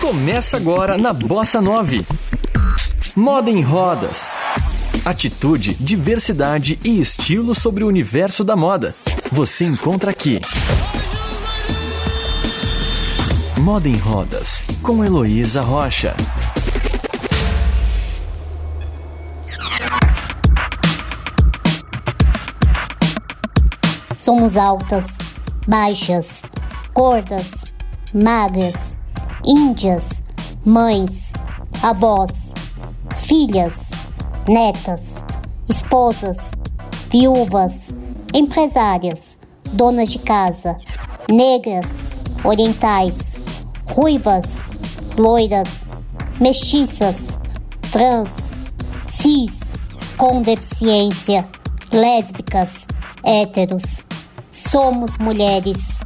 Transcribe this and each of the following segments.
Começa agora na Bossa 9. Moda em rodas. Atitude, diversidade e estilo sobre o universo da moda. Você encontra aqui. Moda em Rodas, com Heloísa Rocha. Somos altas, baixas, gordas, magras, índias, mães, avós, filhas, netas, esposas, viúvas, empresárias, donas de casa, negras, orientais, ruivas, loiras, mestiças, trans, cis, com deficiência, lésbicas, héteros. Somos mulheres.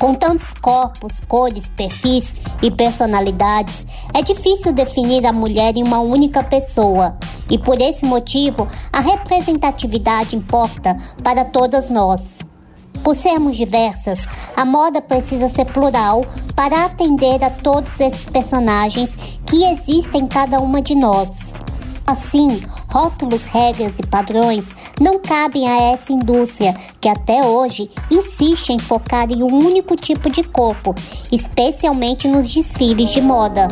Com tantos corpos, cores, perfis e personalidades, é difícil definir a mulher em uma única pessoa, e por esse motivo a representatividade importa para todas nós. Por sermos diversas, a moda precisa ser plural para atender a todos esses personagens que existem em cada uma de nós. Assim, rótulos, regras e padrões não cabem a essa indústria que até hoje insiste em focar em um único tipo de corpo, especialmente nos desfiles de moda.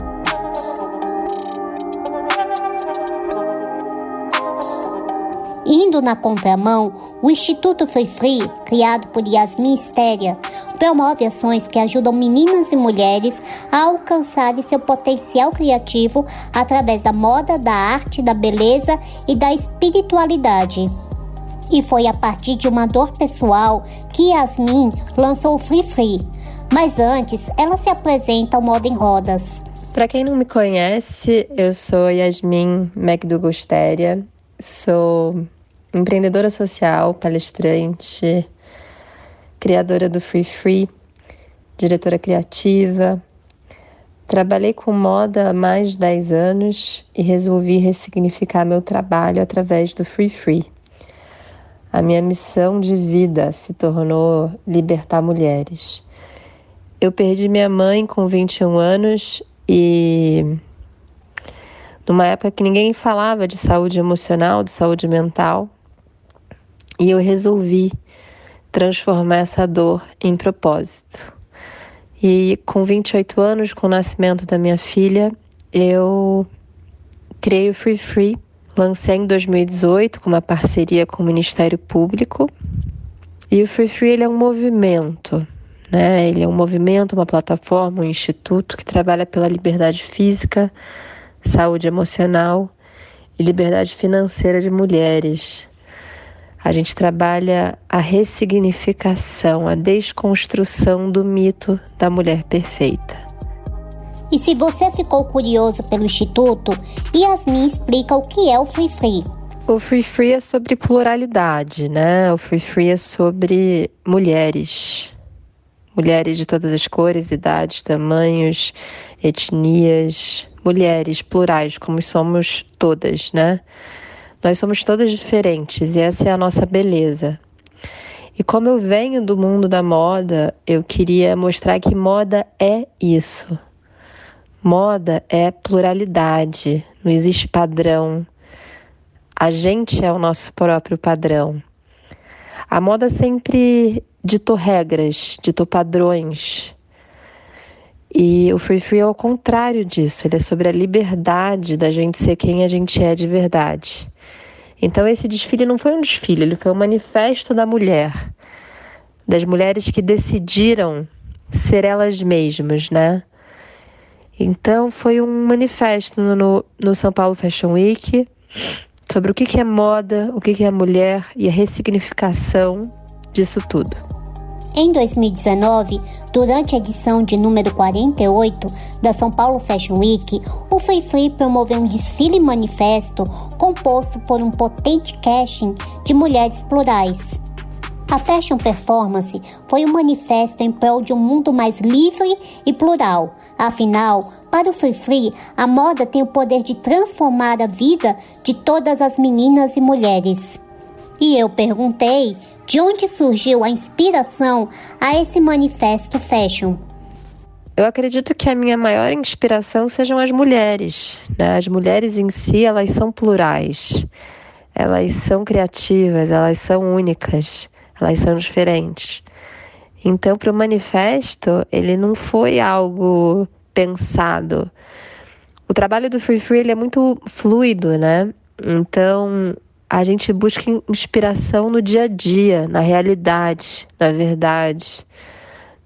Indo na contramão, o Instituto Free Free, criado por Yasmin Stéria, promove ações que ajudam meninas e mulheres a alcançarem seu potencial criativo através da moda, da arte, da beleza e da espiritualidade. E foi a partir de uma dor pessoal que Yasmin lançou o Free Free. Mas antes, ela se apresenta ao Moda em Rodas. Para quem não me conhece, eu sou Yasmin McDougall Stéria, sou empreendedora social, palestrante, criadora do Free Free, diretora criativa. Trabalhei com moda há mais de 10 anos e resolvi ressignificar meu trabalho através do Free Free. A minha missão de vida se tornou libertar mulheres. Eu perdi minha mãe com 21 anos e numa época que ninguém falava de saúde emocional, de saúde mental, e eu resolvi transformar essa dor em propósito. E com 28 anos, com o nascimento da minha filha, eu criei o Free Free. Lancei em 2018 com uma parceria com o Ministério Público. E o Free Free ele é um movimento, né? Ele é um movimento, uma plataforma, um instituto que trabalha pela liberdade física, saúde emocional e liberdade financeira de mulheres. A gente trabalha a ressignificação, a desconstrução do mito da mulher perfeita. E se você ficou curioso pelo Instituto, Yasmin explica o que é o Free Free. O Free Free é sobre pluralidade, né? O Free Free é sobre mulheres. Mulheres de todas as cores, idades, tamanhos, etnias, mulheres plurais, como somos todas, né? Nós somos todas diferentes e essa é a nossa beleza. E como eu venho do mundo da moda, eu queria mostrar que moda é isso. Moda é pluralidade, não existe padrão. A gente é o nosso próprio padrão. A moda sempre ditou regras, ditou padrões. E o Free Free é o contrário disso, ele é sobre a liberdade da gente ser quem a gente é de verdade. Então esse desfile não foi um desfile, ele foi um manifesto da mulher, das mulheres que decidiram ser elas mesmas, né? Então foi um manifesto no, no São Paulo Fashion Week sobre o que é moda, o que é mulher e a ressignificação disso tudo. Em 2019, durante a edição de número 48 da São Paulo Fashion Week, o Free promoveu um desfile manifesto composto por um potente casting de mulheres plurais. A Fashion Performance foi um manifesto em prol de um mundo mais livre e plural. Afinal, para o Free Free, a moda tem o poder de transformar a vida de todas as meninas e mulheres. E eu perguntei de onde surgiu a inspiração a esse manifesto fashion. eu acredito que a minha maior inspiração sejam as mulheres. Né? As mulheres em si, elas são plurais, elas são criativas, elas são únicas, elas são diferentes. Então, para o manifesto, ele não foi algo pensado. O trabalho do Free Free ele é muito fluido, né? Então, a gente busca inspiração no dia a dia, na realidade, na verdade,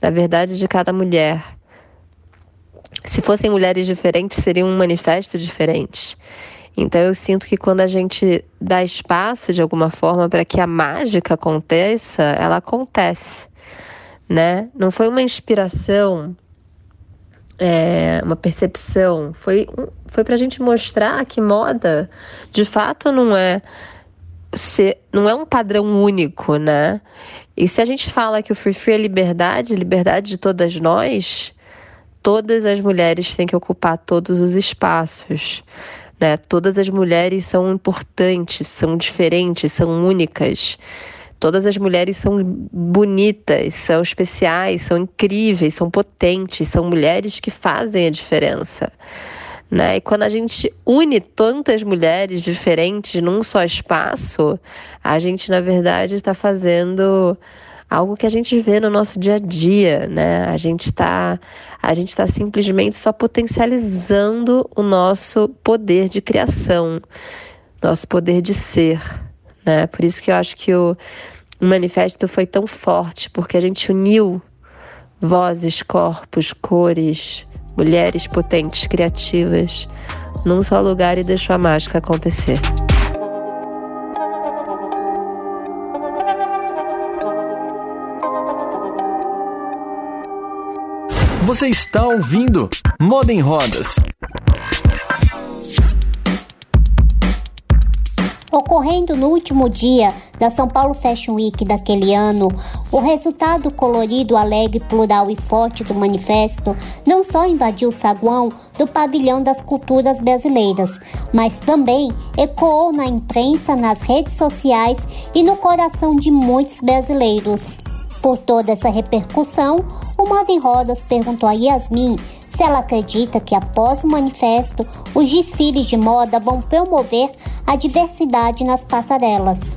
na verdade de cada mulher. Se fossem mulheres diferentes, seria um manifesto diferente. Então eu sinto que quando a gente dá espaço de alguma forma para que a mágica aconteça, ela acontece, né? Não foi uma inspiração, é, uma percepção, foi foi para a gente mostrar que moda, de fato, não é não é um padrão único, né? E se a gente fala que o free free é liberdade, liberdade de todas nós, todas as mulheres têm que ocupar todos os espaços. Né? Todas as mulheres são importantes, são diferentes, são únicas. Todas as mulheres são bonitas, são especiais, são incríveis, são potentes, são mulheres que fazem a diferença. Né? E quando a gente une tantas mulheres diferentes num só espaço, a gente, na verdade, está fazendo algo que a gente vê no nosso dia a dia, né? A gente está a gente está simplesmente só potencializando o nosso poder de criação, nosso poder de ser, né? Por isso que eu acho que o, o manifesto foi tão forte, porque a gente uniu vozes, corpos, cores, mulheres potentes, criativas, num só lugar e deixou a mágica acontecer. Você está ouvindo Moda em Rodas. Ocorrendo no último dia da São Paulo Fashion Week daquele ano, o resultado colorido, alegre, plural e forte do manifesto não só invadiu o saguão do pavilhão das culturas brasileiras, mas também ecoou na imprensa, nas redes sociais e no coração de muitos brasileiros. Por toda essa repercussão, o Moda em Rodas perguntou a Yasmin se ela acredita que após o manifesto, os desfiles de moda vão promover a diversidade nas passarelas.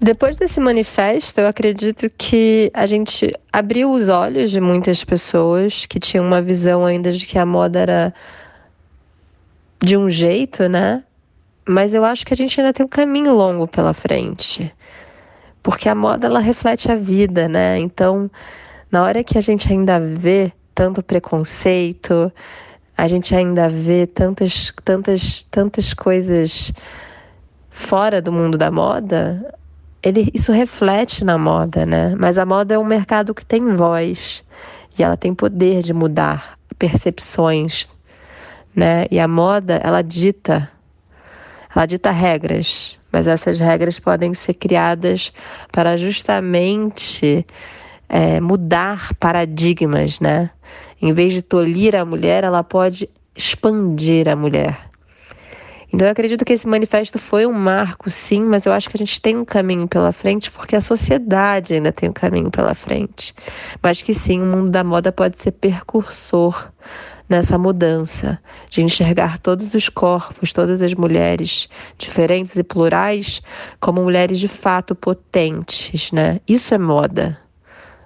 Depois desse manifesto, eu acredito que a gente abriu os olhos de muitas pessoas que tinham uma visão ainda de que a moda era de um jeito, né? Mas eu acho que a gente ainda tem um caminho longo pela frente porque a moda ela reflete a vida, né? Então, na hora que a gente ainda vê tanto preconceito, a gente ainda vê tantas, tantas, tantas coisas fora do mundo da moda, ele, isso reflete na moda, né? Mas a moda é um mercado que tem voz e ela tem poder de mudar percepções, né? E a moda, ela dita, ela dita regras mas essas regras podem ser criadas para justamente é, mudar paradigmas, né? Em vez de tolir a mulher, ela pode expandir a mulher. Então eu acredito que esse manifesto foi um marco, sim, mas eu acho que a gente tem um caminho pela frente, porque a sociedade ainda tem um caminho pela frente. Mas que sim, o mundo da moda pode ser percursor nessa mudança de enxergar todos os corpos, todas as mulheres diferentes e plurais como mulheres de fato potentes, né? Isso é moda.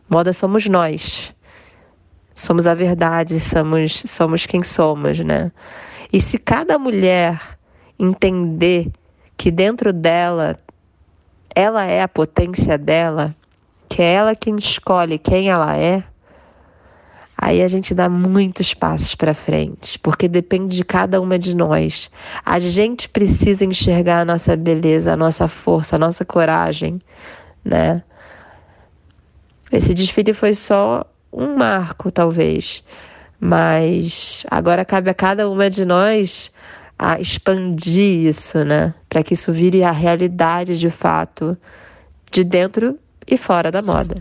Moda somos nós. Somos a verdade, somos somos quem somos, né? E se cada mulher entender que dentro dela ela é a potência dela, que é ela quem escolhe quem ela é, aí a gente dá muitos passos para frente, porque depende de cada uma de nós. A gente precisa enxergar a nossa beleza, a nossa força, a nossa coragem, né? Esse desfile foi só um marco, talvez, mas agora cabe a cada uma de nós a expandir isso, né? Para que isso vire a realidade de fato, de dentro e fora da moda.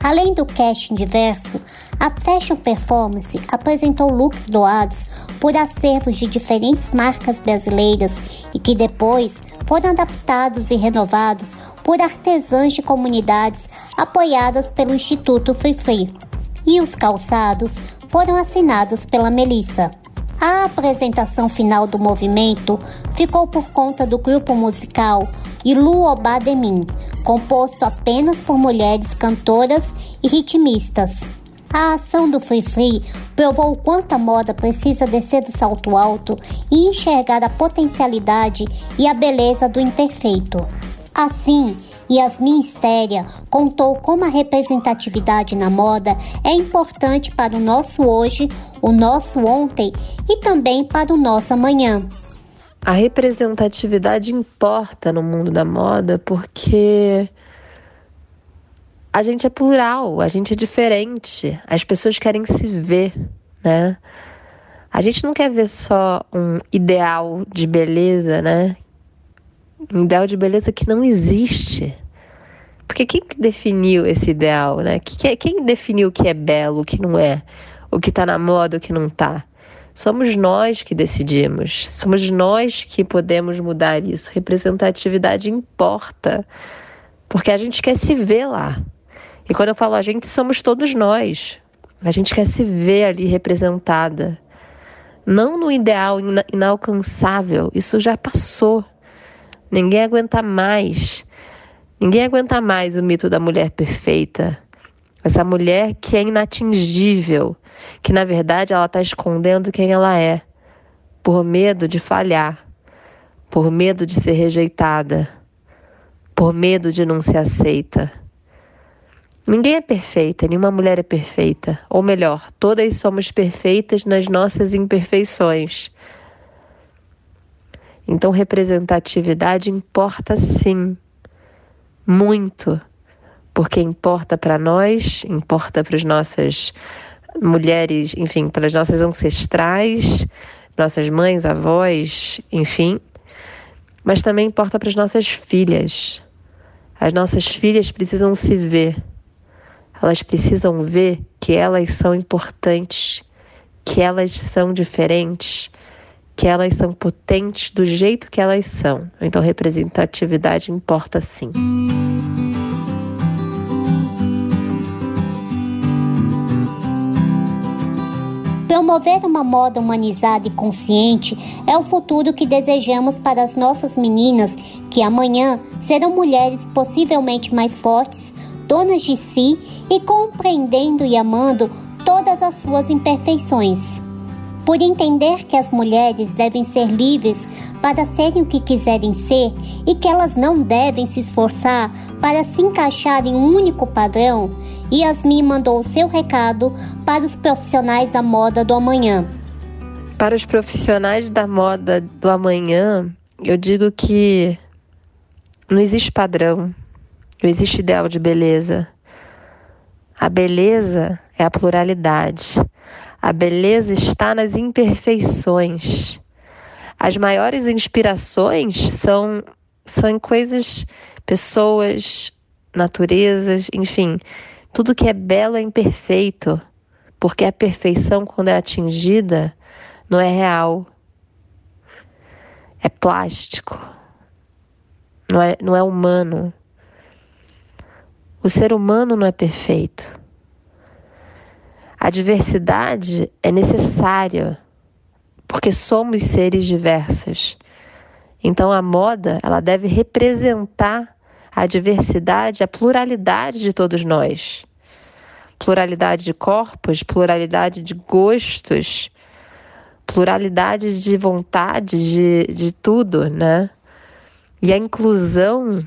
Além do casting diverso, a Fashion Performance apresentou looks doados por acervos de diferentes marcas brasileiras e que depois foram adaptados e renovados por artesãs de comunidades apoiadas pelo Instituto Free Free. e os calçados foram assinados pela Melissa. A apresentação final do movimento ficou por conta do grupo musical Ilu Obademin, composto apenas por mulheres cantoras e ritmistas. A ação do Free Free provou o quanto a moda precisa descer do salto alto e enxergar a potencialidade e a beleza do imperfeito. Assim, Yasmin Stéria contou como a representatividade na moda é importante para o nosso hoje, o nosso ontem e também para o nosso amanhã. A representatividade importa no mundo da moda porque a gente é plural, a gente é diferente, as pessoas querem se ver, né? A gente não quer ver só um ideal de beleza, né? Um ideal de beleza que não existe. Porque quem definiu esse ideal, né? Quem definiu o que é belo, o que não é? O que tá na moda, o que não tá? Somos nós que decidimos, somos nós que podemos mudar isso. Representatividade importa, porque a gente quer se ver lá. E quando eu falo a gente, somos todos nós. A gente quer se ver ali representada. Não no ideal inalcançável, isso já passou. Ninguém aguenta mais. Ninguém aguenta mais o mito da mulher perfeita. Essa mulher que é inatingível, que na verdade ela está escondendo quem ela é, por medo de falhar, por medo de ser rejeitada, por medo de não ser aceita. Ninguém é perfeita, nenhuma mulher é perfeita. Ou melhor, todas somos perfeitas nas nossas imperfeições. Então, representatividade importa sim, muito, porque importa para nós, importa para as nossas mulheres, enfim, para as nossas ancestrais, nossas mães, avós, enfim, mas também importa para as nossas filhas. As nossas filhas precisam se ver, elas precisam ver que elas são importantes, que elas são diferentes que elas são potentes do jeito que elas são. Então, representatividade importa sim. Promover uma moda humanizada e consciente é o futuro que desejamos para as nossas meninas, que amanhã serão mulheres possivelmente mais fortes, donas de si e compreendendo e amando todas as suas imperfeições por entender que as mulheres devem ser livres para serem o que quiserem ser e que elas não devem se esforçar para se encaixar em um único padrão, Yasmin mandou o seu recado para os profissionais da moda do amanhã. Para os profissionais da moda do amanhã, eu digo que não existe padrão, não existe ideal de beleza. A beleza é a pluralidade. A beleza está nas imperfeições. As maiores inspirações são, são em coisas, pessoas, naturezas, enfim. Tudo que é belo é imperfeito, porque a perfeição, quando é atingida, não é real. É plástico. Não é, não é humano. O ser humano não é perfeito. A diversidade é necessária porque somos seres diversos. Então a moda, ela deve representar a diversidade, a pluralidade de todos nós. Pluralidade de corpos, pluralidade de gostos, pluralidade de vontades, de, de tudo, né? E a inclusão,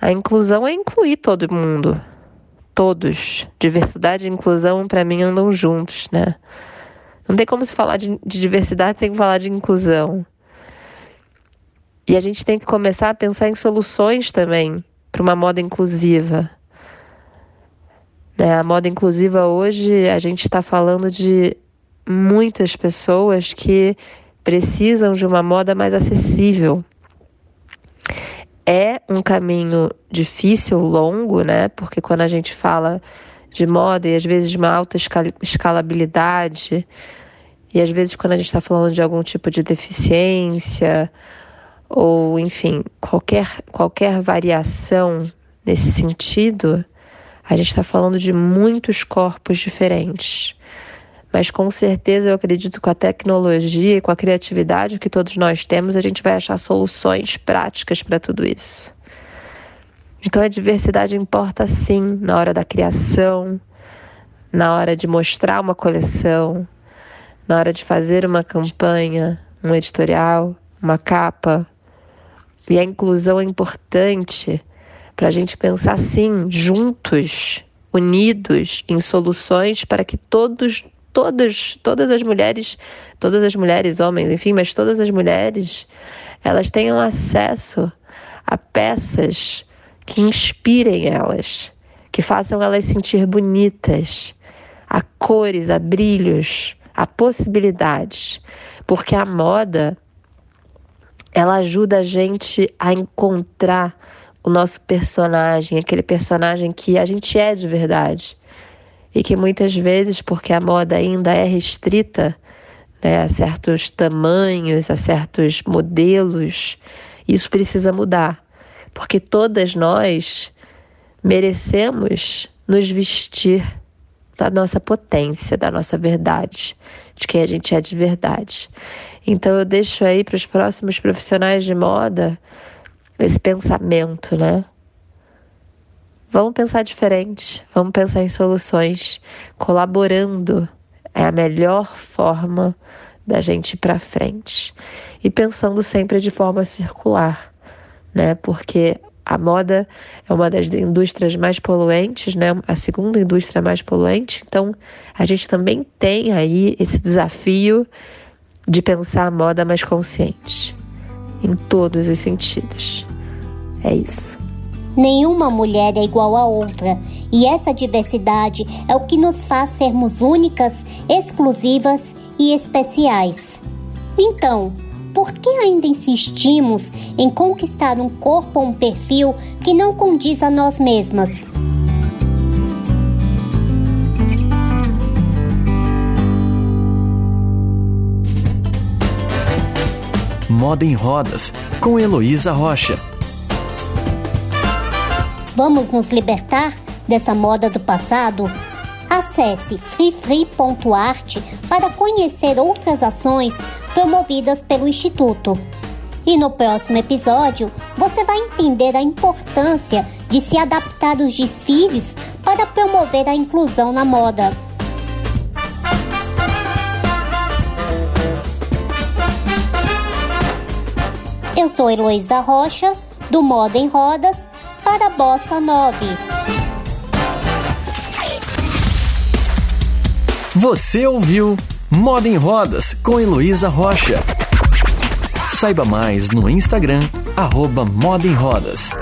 a inclusão é incluir todo mundo todos. Diversidade e inclusão, para mim, andam juntos, né? Não tem como se falar de, de diversidade sem falar de inclusão. E a gente tem que começar a pensar em soluções também para uma moda inclusiva. Né? A moda inclusiva hoje, a gente está falando de muitas pessoas que precisam de uma moda mais acessível. É um caminho difícil, longo, né? Porque quando a gente fala de moda e às vezes de uma alta escalabilidade, e às vezes quando a gente está falando de algum tipo de deficiência, ou enfim, qualquer, qualquer variação nesse sentido, A gente está falando de muitos corpos diferentes. Mas com certeza eu acredito que com a tecnologia e com a criatividade que todos nós temos, a gente vai achar soluções práticas para tudo isso. Então a diversidade importa sim na hora da criação, na hora de mostrar uma coleção, na hora de fazer uma campanha, um editorial, uma capa. E a inclusão é importante para a gente pensar sim, juntos, unidos em soluções para que todos, todas, todas as mulheres, todas as mulheres, homens, enfim, mas todas as mulheres, elas tenham acesso a peças que inspirem elas, que façam elas sentir bonitas, a cores, a brilhos, a possibilidades, porque a moda ela ajuda a gente a encontrar o nosso personagem, aquele personagem que a gente é de verdade. E que muitas vezes, porque a moda ainda é restrita né, a certos tamanhos, a certos modelos, isso precisa mudar porque todas nós merecemos nos vestir da nossa potência, da nossa verdade, de quem a gente é de verdade. Então eu deixo aí para os próximos profissionais de moda esse pensamento, né? Vamos pensar diferente, vamos pensar em soluções, colaborando é a melhor forma da gente ir para frente e pensando sempre de forma circular né? Porque a moda é uma das indústrias mais poluentes, né? A segunda indústria mais poluente. Então, a gente também tem aí esse desafio de pensar a moda mais consciente, em todos os sentidos. É isso. Nenhuma mulher é igual a outra, e essa diversidade é o que nos faz sermos únicas, exclusivas e especiais. Então, por que ainda insistimos em conquistar um corpo ou um perfil que não condiz a nós mesmas? Moda em Rodas, com Heloísa Rocha. Vamos nos libertar dessa moda do passado? Acesse freefree.art para conhecer outras ações promovidas pelo Instituto. E no próximo episódio, você vai entender a importância de se adaptar aos desfiles para promover a inclusão na moda. Eu sou Heloísa Rocha, do Moda em Rodas, para Bossa 9. Você ouviu Moda em Rodas com Heloísa Rocha. Saiba mais no Instagram, arroba Moda em Rodas.